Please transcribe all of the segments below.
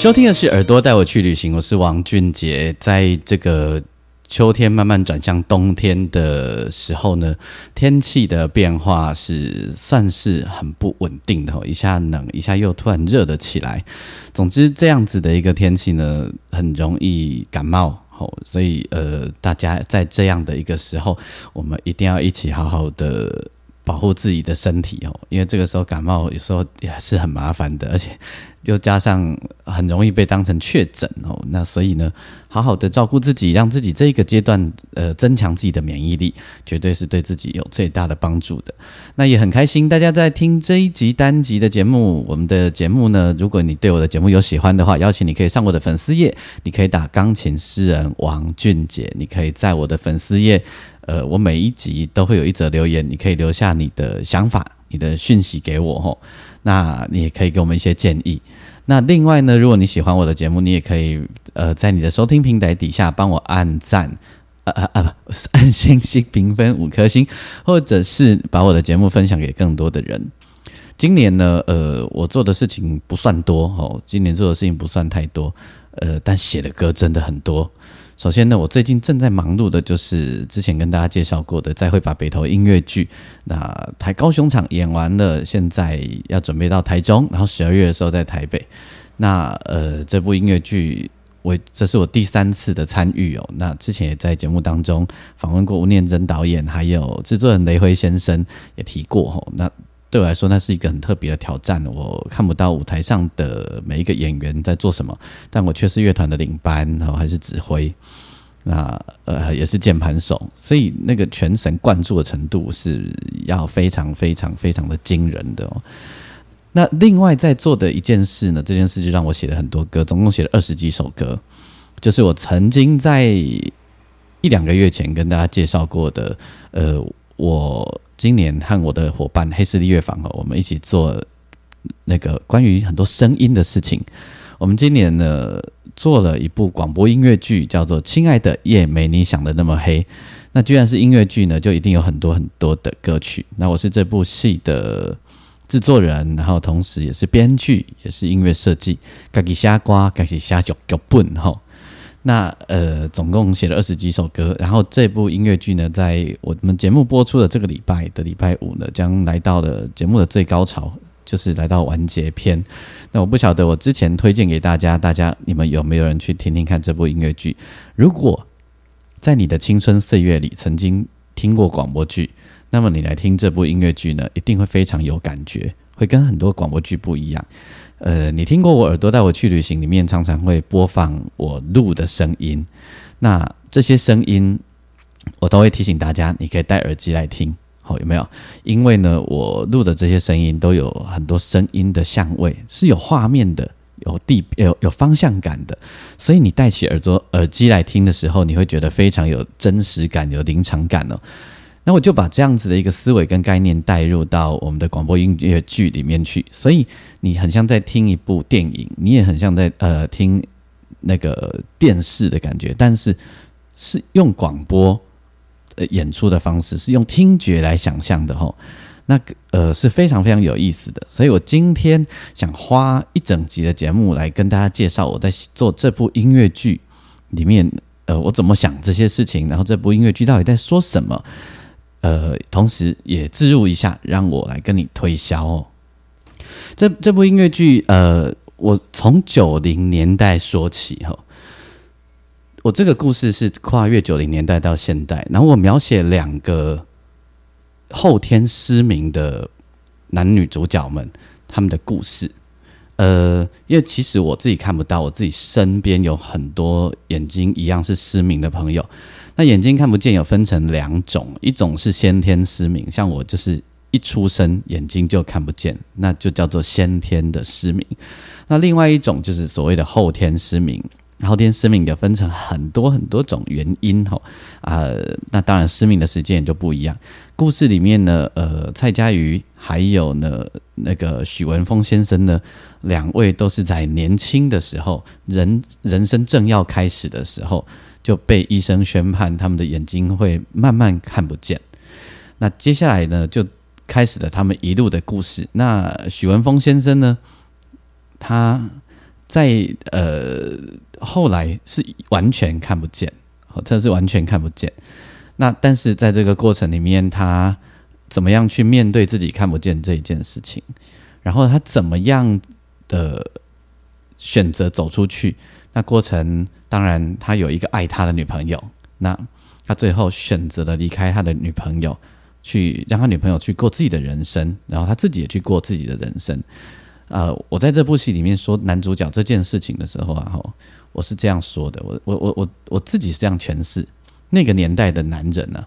收听的是《耳朵带我去旅行》，我是王俊杰。在这个秋天慢慢转向冬天的时候呢，天气的变化是算是很不稳定的，一下冷，一下又突然热了起来。总之，这样子的一个天气呢，很容易感冒。哦，所以呃，大家在这样的一个时候，我们一定要一起好好的保护自己的身体哦，因为这个时候感冒有时候也是很麻烦的，而且。又加上很容易被当成确诊哦，那所以呢，好好的照顾自己，让自己这一个阶段呃增强自己的免疫力，绝对是对自己有最大的帮助的。那也很开心，大家在听这一集单集的节目。我们的节目呢，如果你对我的节目有喜欢的话，邀请你可以上我的粉丝页，你可以打钢琴诗人王俊杰，你可以在我的粉丝页，呃，我每一集都会有一则留言，你可以留下你的想法、你的讯息给我吼。那你也可以给我们一些建议。那另外呢，如果你喜欢我的节目，你也可以呃在你的收听平台底下帮我按赞，呃呃呃不，按星星评分五颗星，或者是把我的节目分享给更多的人。今年呢，呃，我做的事情不算多哦，今年做的事情不算太多，呃，但写的歌真的很多。首先呢，我最近正在忙碌的就是之前跟大家介绍过的《再会把北投》音乐剧。那台高雄场演完了，现在要准备到台中，然后十二月的时候在台北。那呃，这部音乐剧我这是我第三次的参与哦。那之前也在节目当中访问过吴念真导演，还有制作人雷辉先生也提过哦。那对我来说，那是一个很特别的挑战。我看不到舞台上的每一个演员在做什么，但我却是乐团的领班，然后还是指挥，那呃也是键盘手，所以那个全神贯注的程度是要非常非常非常的惊人的。那另外在做的一件事呢，这件事就让我写了很多歌，总共写了二十几首歌，就是我曾经在一两个月前跟大家介绍过的，呃，我。今年和我的伙伴黑势力乐坊哦，我们一起做那个关于很多声音的事情。我们今年呢做了一部广播音乐剧，叫做《亲爱的夜没你想的那么黑》。那居然是音乐剧呢，就一定有很多很多的歌曲。那我是这部戏的制作人，然后同时也是编剧，也是音乐设计。自己瞎瓜，自己瞎脚脚笨哈。那呃，总共写了二十几首歌，然后这部音乐剧呢，在我们节目播出的这个礼拜的礼拜五呢，将来到了节目的最高潮，就是来到完结篇。那我不晓得我之前推荐给大家，大家你们有没有人去听听看这部音乐剧？如果在你的青春岁月里曾经听过广播剧，那么你来听这部音乐剧呢，一定会非常有感觉，会跟很多广播剧不一样。呃，你听过我耳朵带我去旅行里面常常会播放我录的声音，那这些声音我都会提醒大家，你可以戴耳机来听，好有没有？因为呢，我录的这些声音都有很多声音的相位，是有画面的，有地有有方向感的，所以你戴起耳朵耳机来听的时候，你会觉得非常有真实感，有临场感哦。那我就把这样子的一个思维跟概念带入到我们的广播音乐剧里面去，所以你很像在听一部电影，你也很像在呃听那个电视的感觉，但是是用广播呃演出的方式，是用听觉来想象的吼。那呃是非常非常有意思的，所以我今天想花一整集的节目来跟大家介绍我在做这部音乐剧里面呃我怎么想这些事情，然后这部音乐剧到底在说什么。呃，同时也置入一下，让我来跟你推销哦。这这部音乐剧，呃，我从九零年代说起哈。我这个故事是跨越九零年代到现代，然后我描写两个后天失明的男女主角们他们的故事。呃，因为其实我自己看不到，我自己身边有很多眼睛一样是失明的朋友。那眼睛看不见有分成两种，一种是先天失明，像我就是一出生眼睛就看不见，那就叫做先天的失明。那另外一种就是所谓的后天失明。后天失明也分成很多很多种原因吼啊，那当然失明的时间也就不一样。故事里面呢，呃，蔡佳瑜还有呢那个许文峰先生呢，两位都是在年轻的时候，人人生正要开始的时候，就被医生宣判他们的眼睛会慢慢看不见。那接下来呢，就开始了他们一路的故事。那许文峰先生呢，他在呃后来是完全看不见，他是完全看不见。那但是在这个过程里面，他怎么样去面对自己看不见这一件事情？然后他怎么样的选择走出去？那过程当然他有一个爱他的女朋友，那他最后选择了离开他的女朋友。去让他女朋友去过自己的人生，然后他自己也去过自己的人生。呃，我在这部戏里面说男主角这件事情的时候啊，哈，我是这样说的，我我我我我自己是这样诠释。那个年代的男人呢，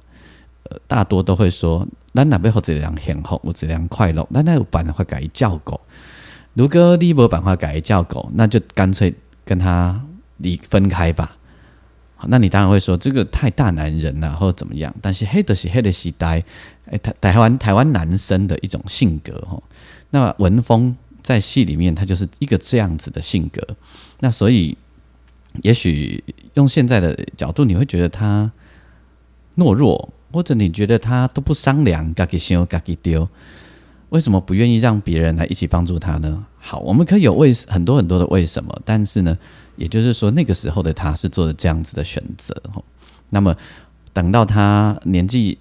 呃，大多都会说，咱那背后这样幸福，我这样快乐，咱那有办法改叫狗。如果你没办法改叫狗，那就干脆跟他离分开吧。那你当然会说这个太大男人了，或者怎么样？但是黑的是黑的是呆，哎，台台湾台湾男生的一种性格哈。那文峰在戏里面，他就是一个这样子的性格。那所以，也许用现在的角度，你会觉得他懦弱，或者你觉得他都不商量，嘎给先嘎给丢，为什么不愿意让别人来一起帮助他呢？好，我们可以有为很多很多的为什么，但是呢？也就是说，那个时候的他是做了这样子的选择，那么等到他年纪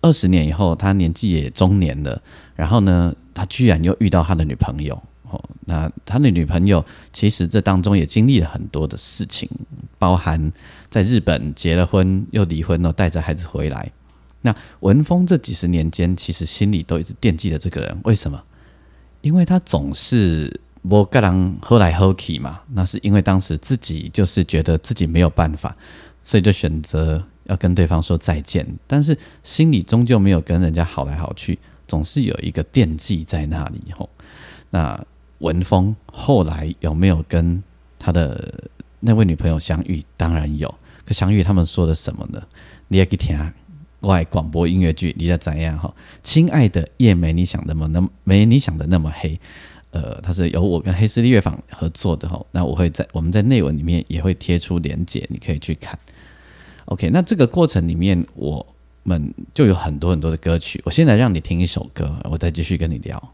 二十年以后，他年纪也中年了，然后呢，他居然又遇到他的女朋友。哦，那他的女朋友其实这当中也经历了很多的事情，包含在日本结了婚又离婚了，带着孩子回来。那文峰这几十年间，其实心里都一直惦记着这个人。为什么？因为他总是。我个人后来喝去嘛，那是因为当时自己就是觉得自己没有办法，所以就选择要跟对方说再见。但是心里终究没有跟人家好来好去，总是有一个惦记在那里。吼，那文峰后来有没有跟他的那位女朋友相遇？当然有。可相遇他们说的什么呢？你也可以听外广播音乐剧，你在怎样？哈，亲爱的夜没你想的么那么没你想的那么黑。呃，它是由我跟黑丝利乐坊合作的哈，那我会在我们在内文里面也会贴出连接，你可以去看。OK，那这个过程里面我们就有很多很多的歌曲，我现在让你听一首歌，我再继续跟你聊。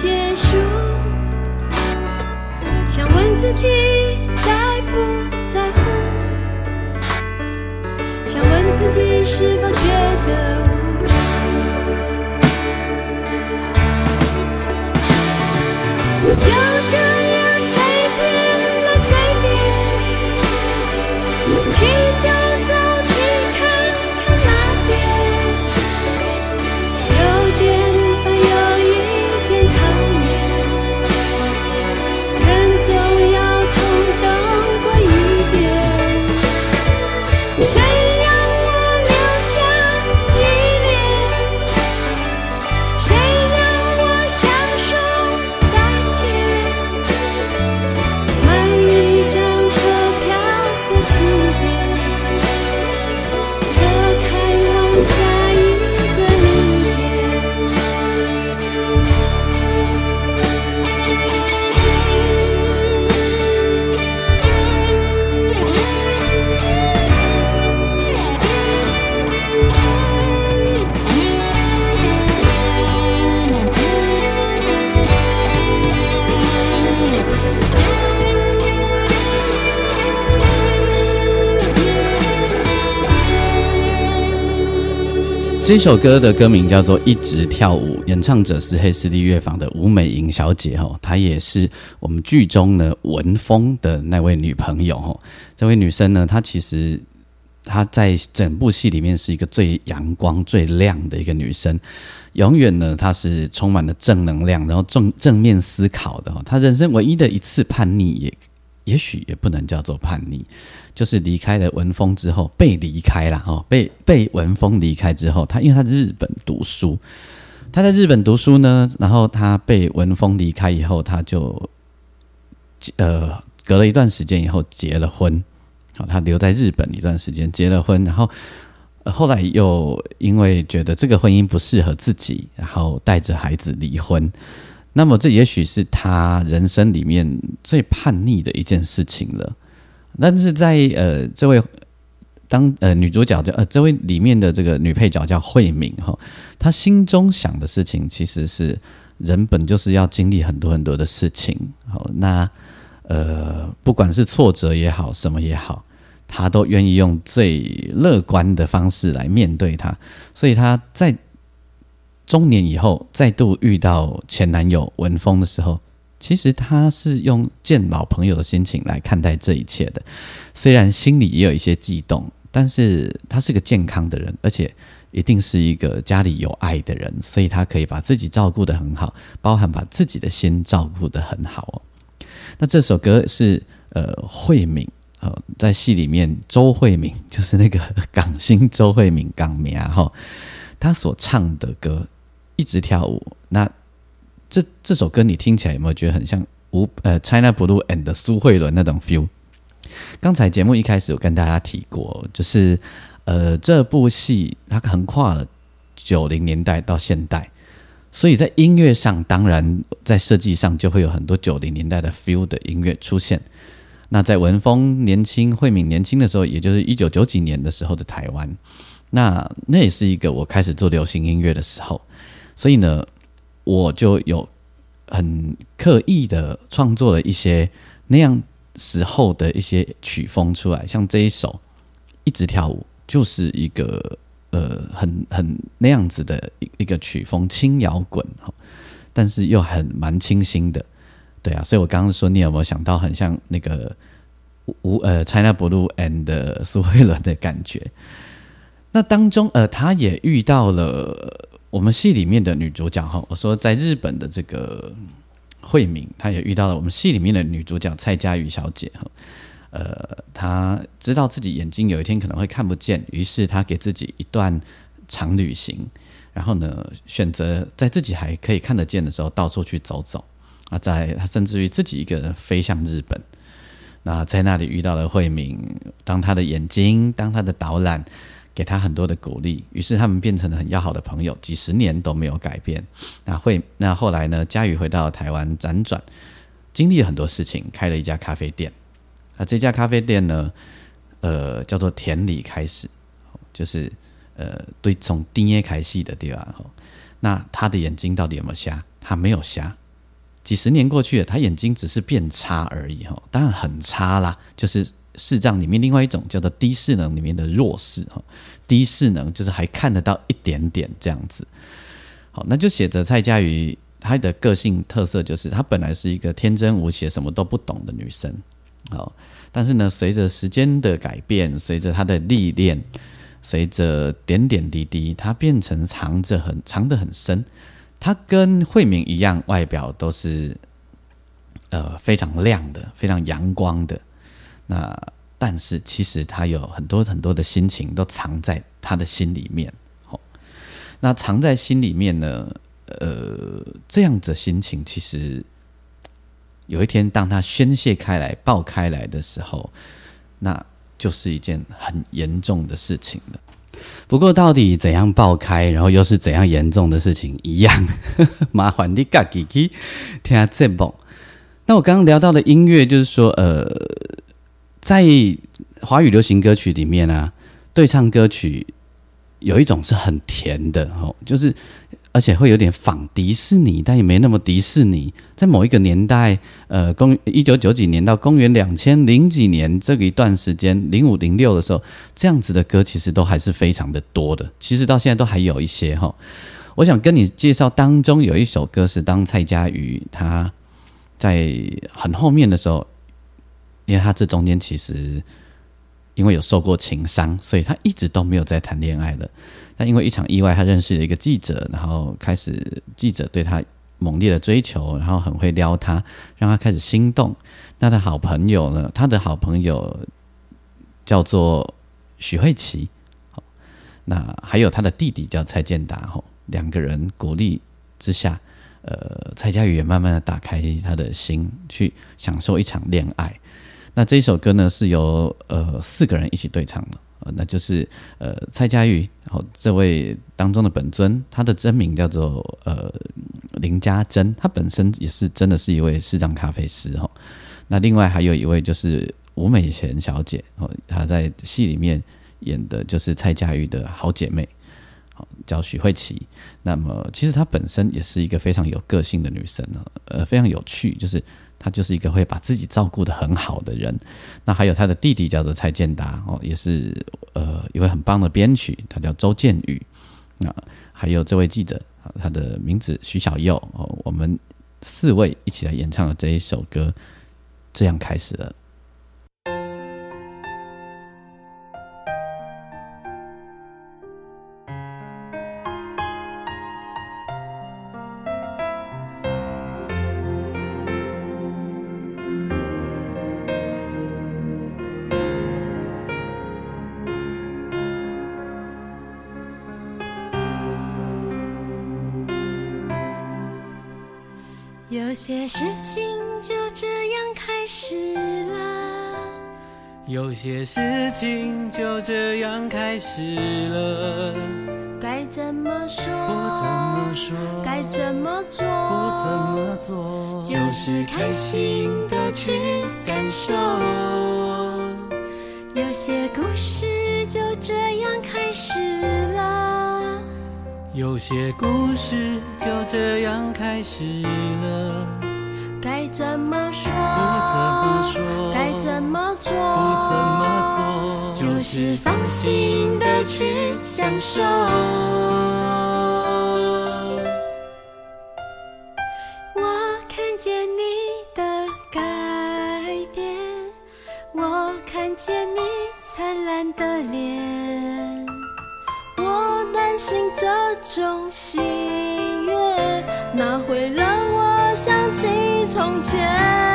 结束。想问自己在不在乎？想问自己是否觉得这首歌的歌名叫做《一直跳舞》，演唱者是黑势力乐坊的吴美莹小姐哈，她也是我们剧中呢文峰的那位女朋友哈。这位女生呢，她其实她在整部戏里面是一个最阳光、最亮的一个女生，永远呢她是充满了正能量，然后正正面思考的哈。她人生唯一的一次叛逆，也也许也不能叫做叛逆。就是离开了文峰之后，被离开了哈，被被文峰离开之后，他因为他在日本读书，他在日本读书呢，然后他被文峰离开以后，他就呃隔了一段时间以后结了婚，好，他留在日本一段时间结了婚，然后后来又因为觉得这个婚姻不适合自己，然后带着孩子离婚，那么这也许是他人生里面最叛逆的一件事情了。但是在呃，这位当呃女主角叫呃这位里面的这个女配角叫慧敏哈，她心中想的事情其实是人本就是要经历很多很多的事情，好那呃不管是挫折也好什么也好，她都愿意用最乐观的方式来面对它，所以她在中年以后再度遇到前男友文峰的时候。其实他是用见老朋友的心情来看待这一切的，虽然心里也有一些悸动，但是他是个健康的人，而且一定是一个家里有爱的人，所以他可以把自己照顾得很好，包含把自己的心照顾得很好哦。那这首歌是呃慧敏呃在戏里面周慧敏就是那个港星周慧敏港名哈，他所唱的歌一直跳舞那。这这首歌你听起来有没有觉得很像吴呃 China Blue and 苏慧伦那种 feel？刚才节目一开始有跟大家提过，就是呃这部戏它横跨了九零年代到现代，所以在音乐上当然在设计上就会有很多九零年代的 feel 的音乐出现。那在文峰年轻、慧敏年轻的时候，也就是一九九几年的时候的台湾，那那也是一个我开始做流行音乐的时候，所以呢。我就有很刻意的创作了一些那样时候的一些曲风出来，像这一首一直跳舞，就是一个呃很很那样子的一一个曲风，轻摇滚哈，但是又很蛮清新的，对啊，所以我刚刚说你有没有想到很像那个吴呃 China Blue and 苏慧伦的感觉？那当中呃，他也遇到了。我们戏里面的女主角哈，我说在日本的这个慧敏，她也遇到了我们戏里面的女主角蔡佳瑜小姐哈。呃，她知道自己眼睛有一天可能会看不见，于是她给自己一段长旅行，然后呢，选择在自己还可以看得见的时候到处去走走啊，在她甚至于自己一个人飞向日本，那在那里遇到了慧敏，当她的眼睛，当她的导览。给他很多的鼓励，于是他们变成了很要好的朋友，几十年都没有改变。那会那后来呢？佳宇回到台湾辗转，经历了很多事情，开了一家咖啡店。那这家咖啡店呢，呃，叫做田里开始，就是呃，对，从丁耶开戏的地方。那他的眼睛到底有没有瞎？他没有瞎。几十年过去了，他眼睛只是变差而已。哈，当然很差啦，就是。视障里面另外一种叫做低视能里面的弱视哈，低视能就是还看得到一点点这样子。好，那就写着蔡佳瑜她的个性特色就是她本来是一个天真无邪、什么都不懂的女生。好，但是呢，随着时间的改变，随着她的历练，随着点点滴滴，她变成藏着很藏得很深。她跟慧敏一样，外表都是呃非常亮的，非常阳光的。那但是其实他有很多很多的心情都藏在他的心里面，哦，那藏在心里面呢，呃，这样的心情其实有一天当他宣泄开来、爆开来的时候，那就是一件很严重的事情了。不过到底怎样爆开，然后又是怎样严重的事情，一样 麻烦你自己去听下这部。那我刚刚聊到的音乐，就是说，呃。在华语流行歌曲里面啊，对唱歌曲有一种是很甜的哦，就是而且会有点仿迪士尼，但也没那么迪士尼。在某一个年代，呃，公一九九几年到公元两千零几年这个一段时间，零五零六的时候，这样子的歌其实都还是非常的多的。其实到现在都还有一些哈。我想跟你介绍当中有一首歌是当蔡佳瑜他在很后面的时候，因为他这中间其实因为有受过情伤，所以他一直都没有在谈恋爱了。但因为一场意外，他认识了一个记者，然后开始记者对他猛烈的追求，然后很会撩他，让他开始心动。那他的好朋友呢？他的好朋友叫做许慧琪，那还有他的弟弟叫蔡健达，吼，两个人鼓励之下，呃，蔡佳宇也慢慢的打开他的心，去享受一场恋爱。那这一首歌呢，是由呃四个人一起对唱的。那就是呃蔡佳玉，然后这位当中的本尊，他的真名叫做呃林家珍，他本身也是真的是一位视障咖啡师哈。那另外还有一位就是吴美贤小姐哦，她在戏里面演的就是蔡佳玉的好姐妹，好叫许慧琪。那么其实她本身也是一个非常有个性的女生呢，呃非常有趣，就是。他就是一个会把自己照顾的很好的人。那还有他的弟弟叫做蔡健达哦，也是呃一位很棒的编曲，他叫周建宇。那还有这位记者，他的名字徐小佑哦，我们四位一起来演唱了这一首歌，这样开始了。有些事情就这样开始了，有些事情就这样开始了。该怎么说？不怎么说？该怎么做？不怎么做？就是开心的去感受。有些故事就这样开始了。有些故事就这样开始了，该怎么说？不怎么说？该怎么做？不怎么做？就是放心的去享受。我看见你的改变，我看见你灿烂的脸。种喜悦，那会让我想起从前？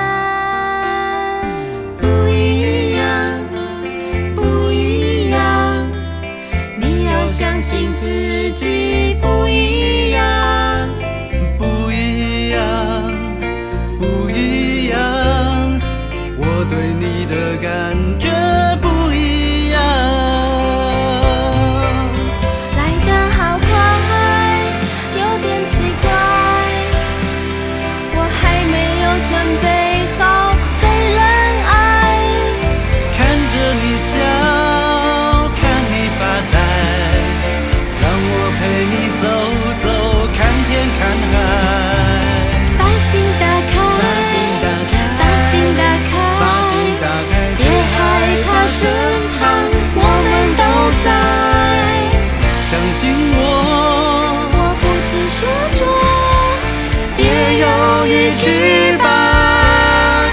去吧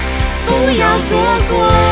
不要错过。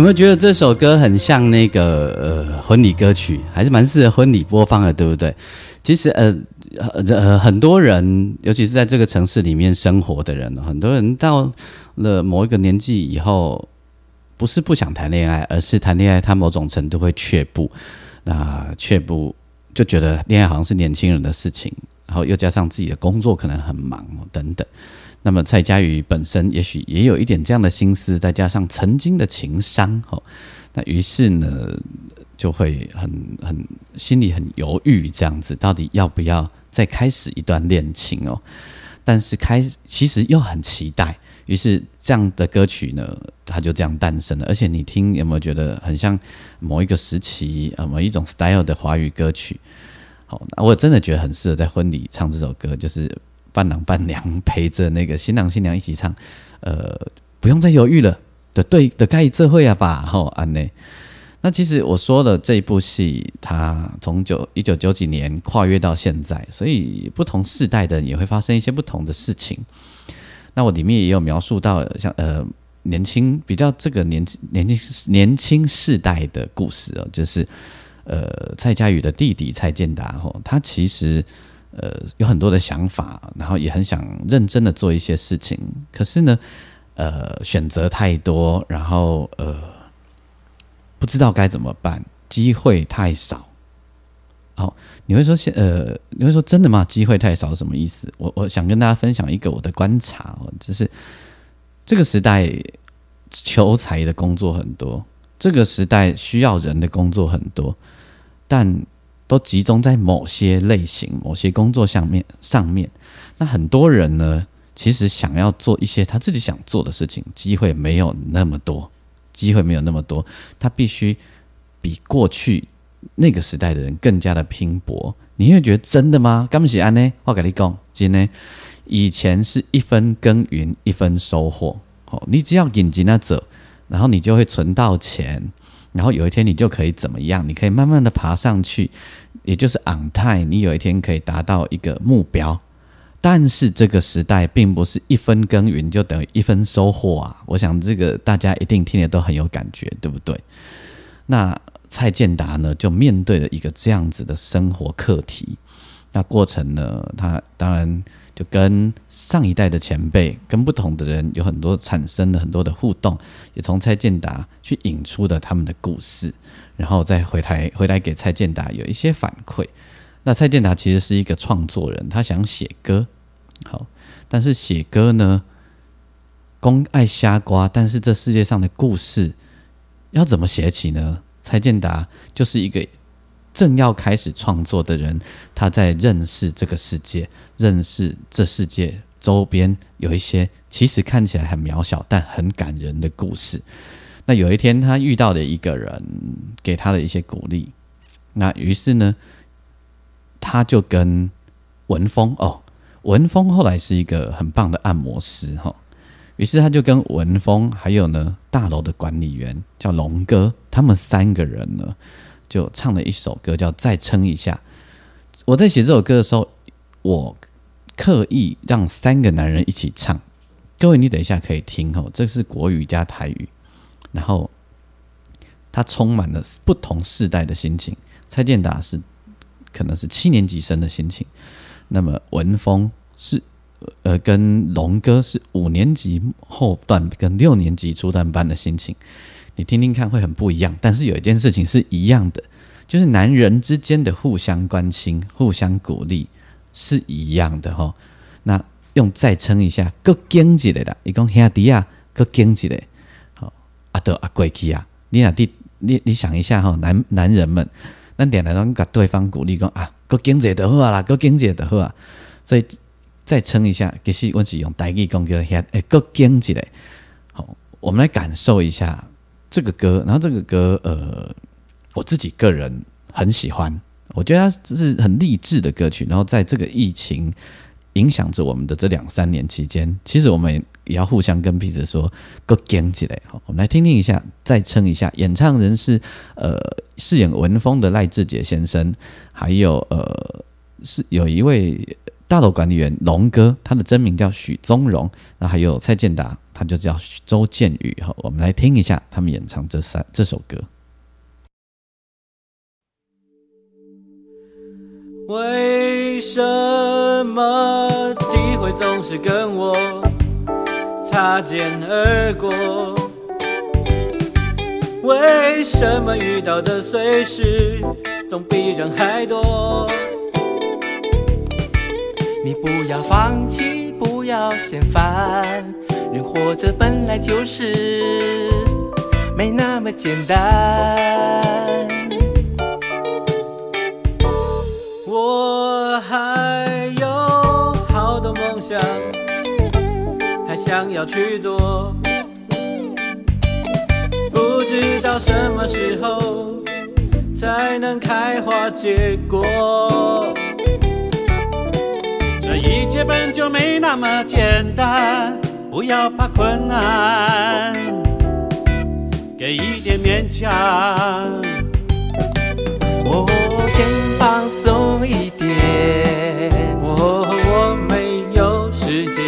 有没有觉得这首歌很像那个呃婚礼歌曲，还是蛮适合婚礼播放的，对不对？其实呃呃很多人，尤其是在这个城市里面生活的人，很多人到了某一个年纪以后，不是不想谈恋爱，而是谈恋爱他某种程度会却步，那却步就觉得恋爱好像是年轻人的事情，然后又加上自己的工作可能很忙等等。那么蔡佳瑜本身也许也有一点这样的心思，再加上曾经的情伤，哦，那于是呢就会很很心里很犹豫，这样子到底要不要再开始一段恋情哦？但是开其实又很期待，于是这样的歌曲呢，它就这样诞生了。而且你听有没有觉得很像某一个时期呃某一种 style 的华语歌曲？好，我真的觉得很适合在婚礼唱这首歌，就是。伴郎伴娘陪着那个新郎新娘一起唱，呃，不用再犹豫了的，对的，该这会啊吧，吼安内。那其实我说的这一部戏，它从九一九九几年跨越到现在，所以不同世代的人也会发生一些不同的事情。那我里面也有描述到，像呃年轻比较这个年轻年轻年轻世代的故事哦，就是呃蔡佳宇的弟弟蔡健达吼，他其实。呃，有很多的想法，然后也很想认真的做一些事情，可是呢，呃，选择太多，然后呃，不知道该怎么办，机会太少。好，你会说现呃，你会说真的吗？机会太少什么意思？我我想跟大家分享一个我的观察哦，就是这个时代求财的工作很多，这个时代需要人的工作很多，但。都集中在某些类型、某些工作上面上面。那很多人呢，其实想要做一些他自己想做的事情，机会没有那么多，机会没有那么多。他必须比过去那个时代的人更加的拼搏。你会觉得真的吗？干不起安呢？我跟你讲，今呢，以前是一分耕耘一分收获。哦，你只要引进那走，然后你就会存到钱。然后有一天你就可以怎么样？你可以慢慢的爬上去，也就是 on time，你有一天可以达到一个目标。但是这个时代并不是一分耕耘就等于一分收获啊！我想这个大家一定听得都很有感觉，对不对？那蔡健达呢，就面对了一个这样子的生活课题。那过程呢，他当然。就跟上一代的前辈，跟不同的人有很多产生了很多的互动，也从蔡健达去引出的他们的故事，然后再回台回来给蔡健达有一些反馈。那蔡健达其实是一个创作人，他想写歌，好，但是写歌呢，公爱瞎瓜，但是这世界上的故事要怎么写起呢？蔡健达就是一个。正要开始创作的人，他在认识这个世界，认识这世界周边有一些其实看起来很渺小但很感人的故事。那有一天，他遇到了一个人，给他的一些鼓励。那于是呢，他就跟文峰哦，文峰后来是一个很棒的按摩师哈。于是他就跟文峰还有呢大楼的管理员叫龙哥，他们三个人呢。就唱了一首歌，叫《再撑一下》。我在写这首歌的时候，我刻意让三个男人一起唱。各位，你等一下可以听哦，这是国语加台语，然后它充满了不同世代的心情。蔡健达是可能是七年级生的心情，那么文峰是呃跟龙哥是五年级后段跟六年级初段班的心情。你听听看，会很不一样。但是有一件事情是一样的，就是男人之间的互相关心、互相鼓励是一样的哈。那用再撑一下，够经济的啦！一讲兄弟啊，够经济的。好，阿德阿贵去啊，你俩弟，你你想一下哈，男男人们，那点来讲，给对方鼓励讲啊，够经济的好啊啦，够坚起的好啊。所以再撑一下，其实我是用台语讲叫兄，哎，够坚起来。好，我们来感受一下。这个歌，然后这个歌，呃，我自己个人很喜欢，我觉得它是很励志的歌曲。然后在这个疫情影响着我们的这两三年期间，其实我们也要互相跟彼此说，Go 起来！好，我们来听听一下，再撑一下。演唱人是呃，饰演文峰的赖志杰先生，还有呃，是有一位大楼管理员龙哥，他的真名叫许宗荣。那还有蔡健达。他就叫周建宇哈。我们来听一下他们演唱这三这首歌。为什么机会总是跟我擦肩而过？为什么遇到的碎事总比人还多？你不要放弃，不要嫌烦，人活着本来就是没那么简单。我还有好多梦想，还想要去做，不知道什么时候才能开花结果。这一切本就没那么简单，不要怕困难，给一点勉强。我肩膀松一点，我我没有时间，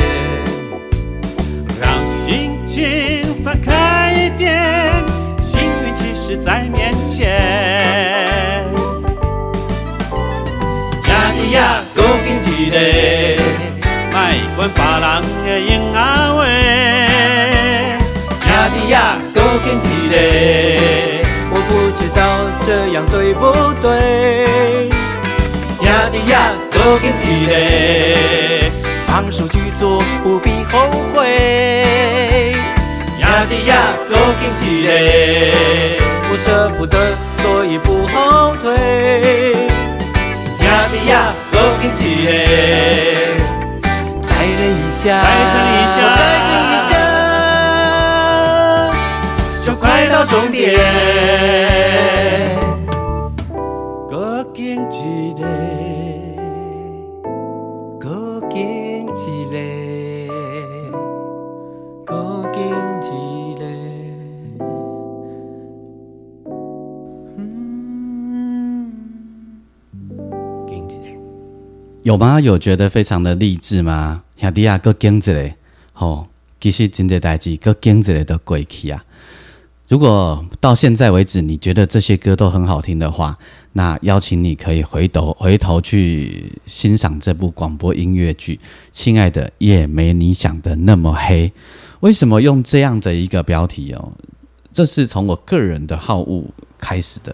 让心情放开一点，幸运其实在面前。呀咿呀，够劲一个，别人的用啊话，呀咿呀，够劲一个，我不知道这样对不对。呀咿呀，够劲一个，放手去做，不必后悔。呀咿呀，够劲一个，我舍不得，所以不后退。呀咿呀，够劲一个，再忍一下，再撑一下再忍一下，就快到终点。个经一个，够劲一个，够劲一个。嗯，劲一个。有吗？有觉得非常的励志吗？兄弟啊，搁经一个，吼，其实真侪代志，搁经一个都过去啊。如果到现在为止，你觉得这些歌都很好听的话，那邀请你可以回头回头去欣赏这部广播音乐剧《亲爱的夜没你想的那么黑》。为什么用这样的一个标题哦？这是从我个人的好恶开始的。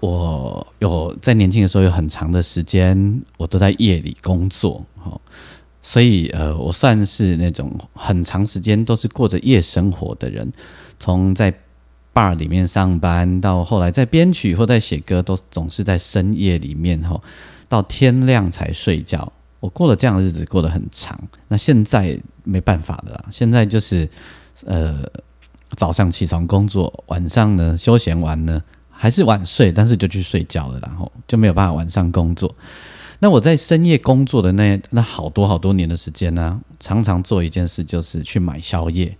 我有在年轻的时候有很长的时间，我都在夜里工作，哦，所以呃，我算是那种很长时间都是过着夜生活的人，从在 bar 里面上班，到后来在编曲或在写歌，都总是在深夜里面吼，到天亮才睡觉。我过了这样的日子，过得很长。那现在没办法的啦，现在就是呃早上起床工作，晚上呢休闲完呢还是晚睡，但是就去睡觉了，然后就没有办法晚上工作。那我在深夜工作的那那好多好多年的时间呢、常常做一件事，就是去买宵夜，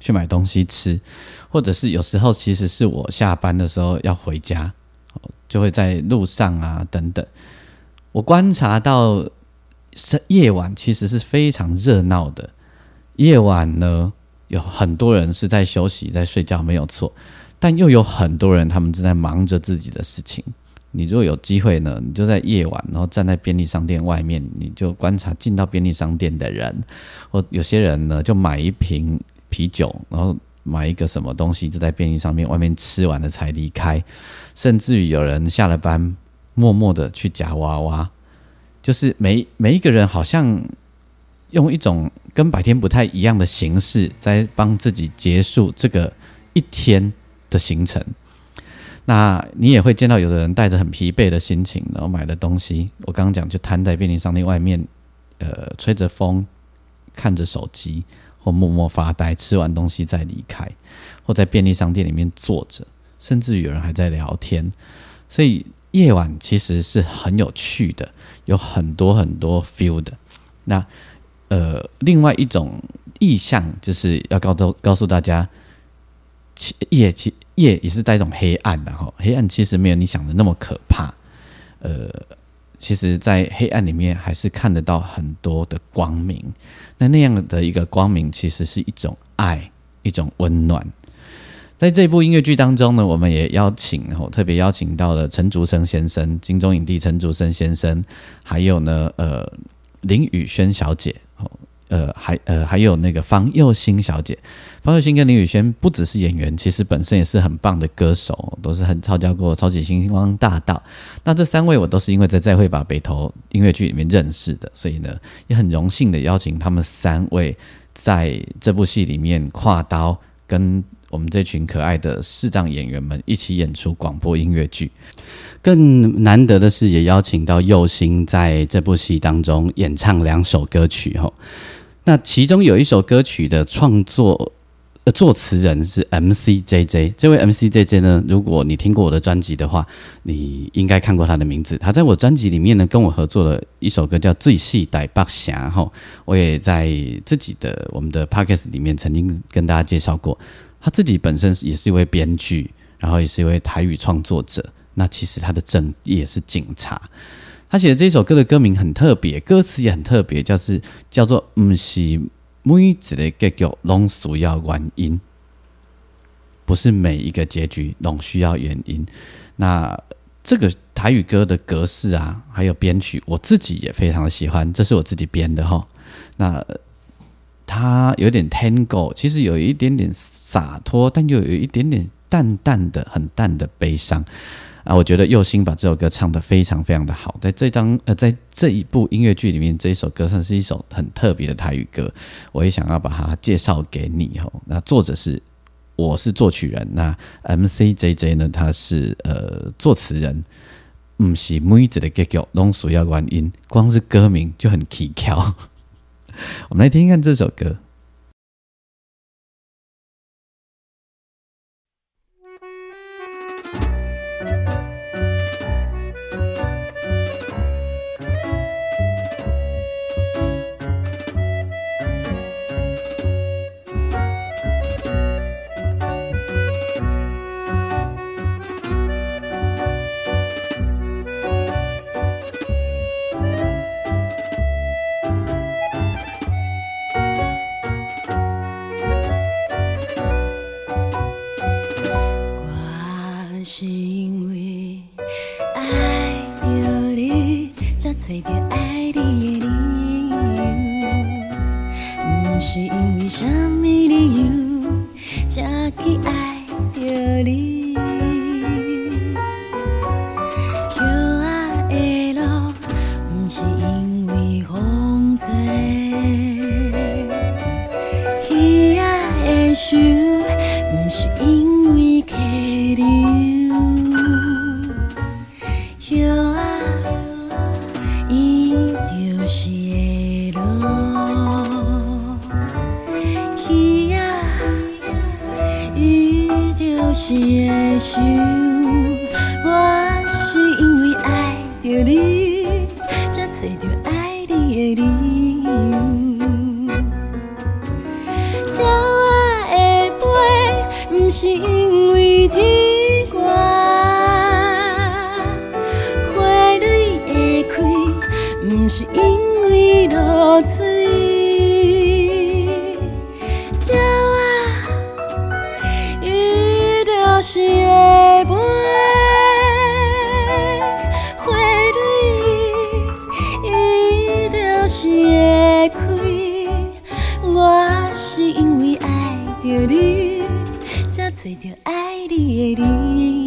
去买东西吃，或者是有时候其实是我下班的时候要回家，就会在路上啊等等。我观察到，是夜晚其实是非常热闹的。夜晚呢，有很多人是在休息、在睡觉，没有错，但又有很多人他们正在忙着自己的事情。你如果有机会呢，你就在夜晚，然后站在便利商店外面，你就观察进到便利商店的人，或有些人呢就买一瓶啤酒，然后买一个什么东西，就在便利商店外面吃完了才离开，甚至于有人下了班，默默的去夹娃娃，就是每每一个人好像用一种跟白天不太一样的形式，在帮自己结束这个一天的行程。那你也会见到有的人带着很疲惫的心情，然后买了东西，我刚刚讲就摊在便利商店外面，呃，吹着风，看着手机，或默默发呆，吃完东西再离开，或在便利商店里面坐着，甚至有人还在聊天。所以夜晚其实是很有趣的，有很多很多 feel 的。那呃，另外一种意象就是要告诉告诉大家，其夜其夜也是带一种黑暗的哈，黑暗其实没有你想的那么可怕。呃，其实，在黑暗里面还是看得到很多的光明。那那样的一个光明，其实是一种爱，一种温暖。在这部音乐剧当中呢，我们也邀请哦，特别邀请到了陈竹生先生，金钟影帝陈竹生先生，还有呢，呃，林宇轩小姐，呃，还呃，还有那个方佑兴小姐。方佑兴跟林宇轩不只是演员，其实本身也是很棒的歌手，都是很参加过《超级星光大道》。那这三位我都是因为在《再会吧北投》音乐剧里面认识的，所以呢，也很荣幸的邀请他们三位在这部戏里面跨刀跟。我们这群可爱的视障演员们一起演出广播音乐剧，更难得的是，也邀请到佑星在这部戏当中演唱两首歌曲。吼，那其中有一首歌曲的创作呃作词人是 M.C.J.J。这位 M.C.J.J 呢，如果你听过我的专辑的话，你应该看过他的名字。他在我专辑里面呢，跟我合作了一首歌叫《最细歹八侠》。吼，我也在自己的我们的 Pockets 里面曾经跟大家介绍过。他自己本身也是一位编剧，然后也是一位台语创作者。那其实他的正也是警察。他写的这首歌的歌名很特别，歌词也很特别，叫是叫做“唔是每一个结局拢需要原因”，不是每一个结局拢需要原因。那这个台语歌的格式啊，还有编曲，我自己也非常的喜欢，这是我自己编的哈。那。它有点 tango，其实有一点点洒脱，但又有一点点淡淡的、很淡的悲伤啊！我觉得佑星把这首歌唱得非常非常的好，在这张呃，在这一部音乐剧里面，这一首歌算是一首很特别的台语歌，我也想要把它介绍给你哦。那作者是我是作曲人，那 M C J J 呢，他是呃作词人，唔是每一的结局拢需要原因，光是歌名就很蹊跷。我们来听听看这首歌。最就爱你的你。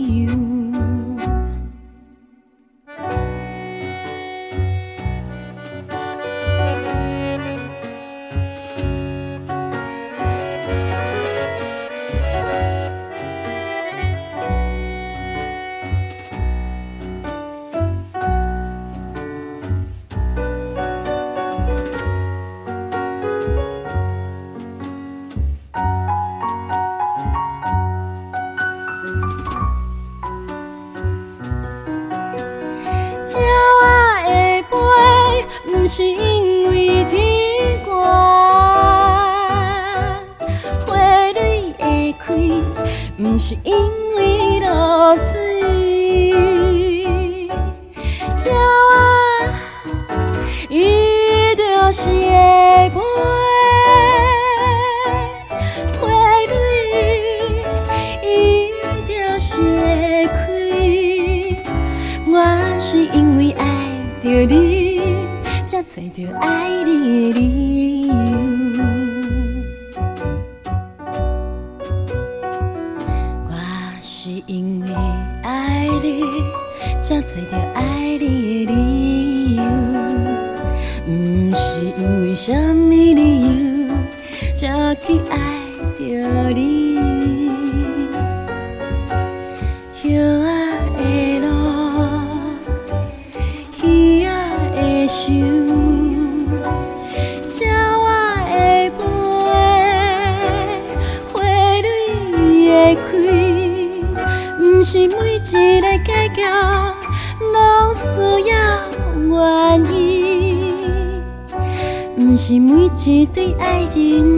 对爱情。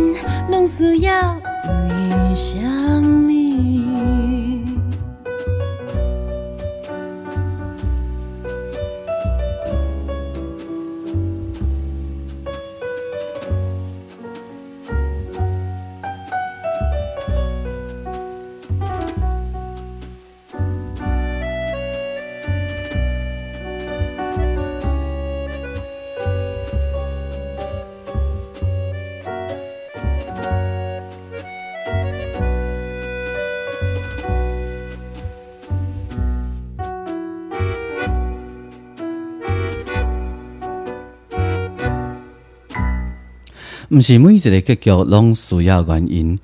毋是每一个结局拢需要原因。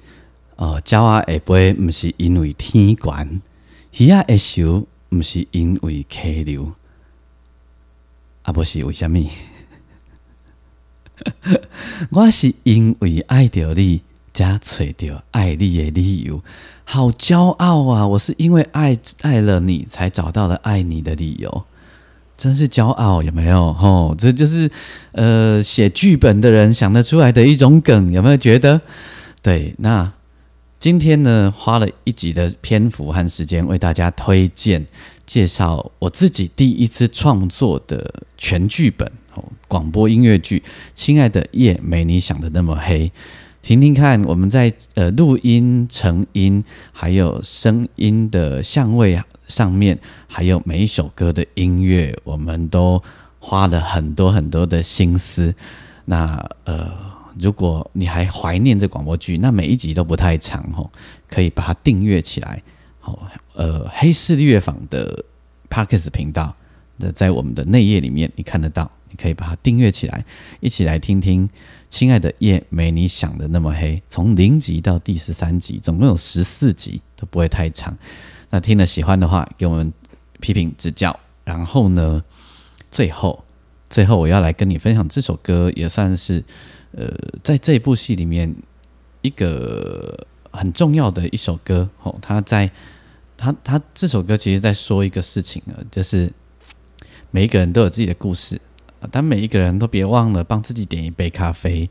哦，鸟仔会飞，毋是因为天悬；鱼仔会游，毋是因为溪流。啊，无是为虾米？我是因为爱着你，才找着爱你的理由。好骄傲啊！我是因为爱爱了你，才找到了爱你的理由。真是骄傲，有没有？吼，这就是呃写剧本的人想得出来的一种梗，有没有觉得？对，那今天呢，花了一集的篇幅和时间为大家推荐介绍我自己第一次创作的全剧本哦，广播音乐剧《亲爱的夜没你想的那么黑》。听听看，我们在呃录音、成音，还有声音的相位啊上面，还有每一首歌的音乐，我们都花了很多很多的心思。那呃，如果你还怀念这广播剧，那每一集都不太长哦，可以把它订阅起来。好，呃，黑市乐坊的 Parkes 频道的在我们的内页里面，你看得到，你可以把它订阅起来，一起来听听。亲爱的夜没你想的那么黑，从零集到第十三集，总共有十四集，都不会太长。那听了喜欢的话，给我们批评指教。然后呢，最后最后我要来跟你分享这首歌，也算是呃，在这部戏里面一个很重要的一首歌。哦，他在他他这首歌其实在说一个事情啊，就是每一个人都有自己的故事。但每一个人都别忘了帮自己点一杯咖啡，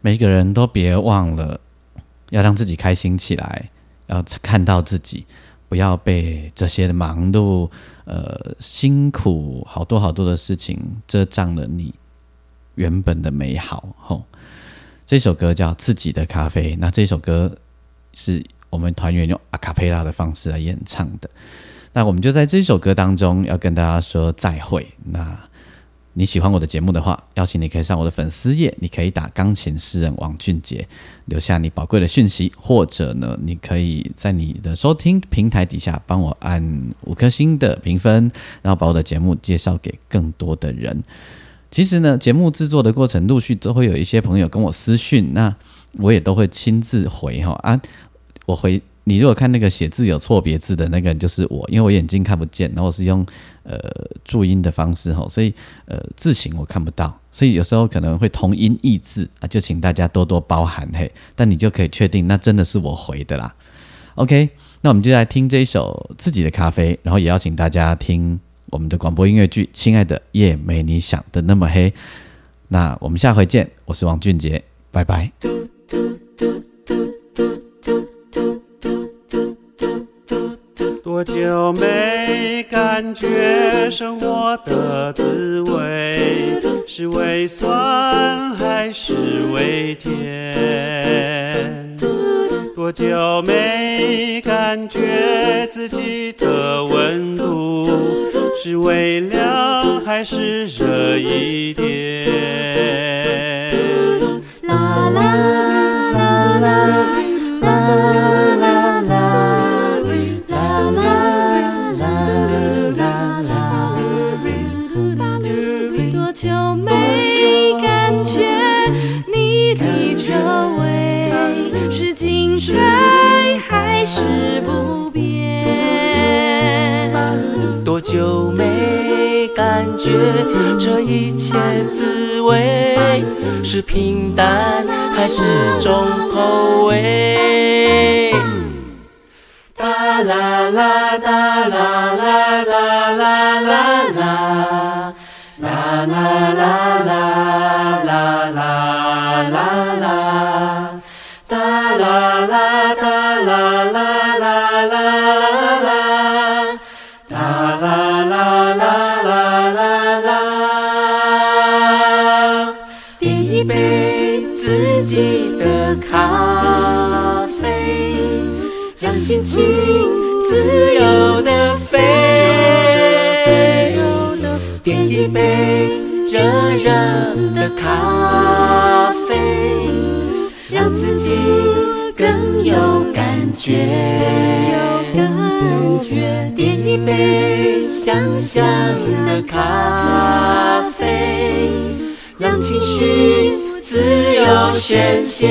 每一个人都别忘了要让自己开心起来，要看到自己，不要被这些忙碌、呃辛苦、好多好多的事情遮障了你原本的美好。吼，这首歌叫《自己的咖啡》，那这首歌是我们团员用阿卡贝拉的方式来演唱的。那我们就在这首歌当中要跟大家说再会。那。你喜欢我的节目的话，邀请你可以上我的粉丝页，你可以打钢琴诗人王俊杰，留下你宝贵的讯息，或者呢，你可以在你的收听平台底下帮我按五颗星的评分，然后把我的节目介绍给更多的人。其实呢，节目制作的过程陆续都会有一些朋友跟我私讯，那我也都会亲自回哈啊，我回。你如果看那个写字有错别字的那个人就是我，因为我眼睛看不见，然后我是用呃注音的方式吼，所以呃字形我看不到，所以有时候可能会同音异字啊，就请大家多多包涵嘿。但你就可以确定那真的是我回的啦。OK，那我们就来听这一首自己的咖啡，然后也邀请大家听我们的广播音乐剧《亲爱的夜没你想的那么黑》。那我们下回见，我是王俊杰，拜拜。多久没感觉生活的滋味？是胃酸还是胃甜？多久没感觉自己的温度？是微凉还是热一点？就没感觉，这一切滋味是平淡还是重口味？哒啦啦哒啦啦啦啦啦啦啦啦啦啦啦啦啦啦。咖啡，让心情自由的飞。点一杯热热的咖啡，让自己更有感觉。点一杯香香的咖啡，让情绪自由宣泄。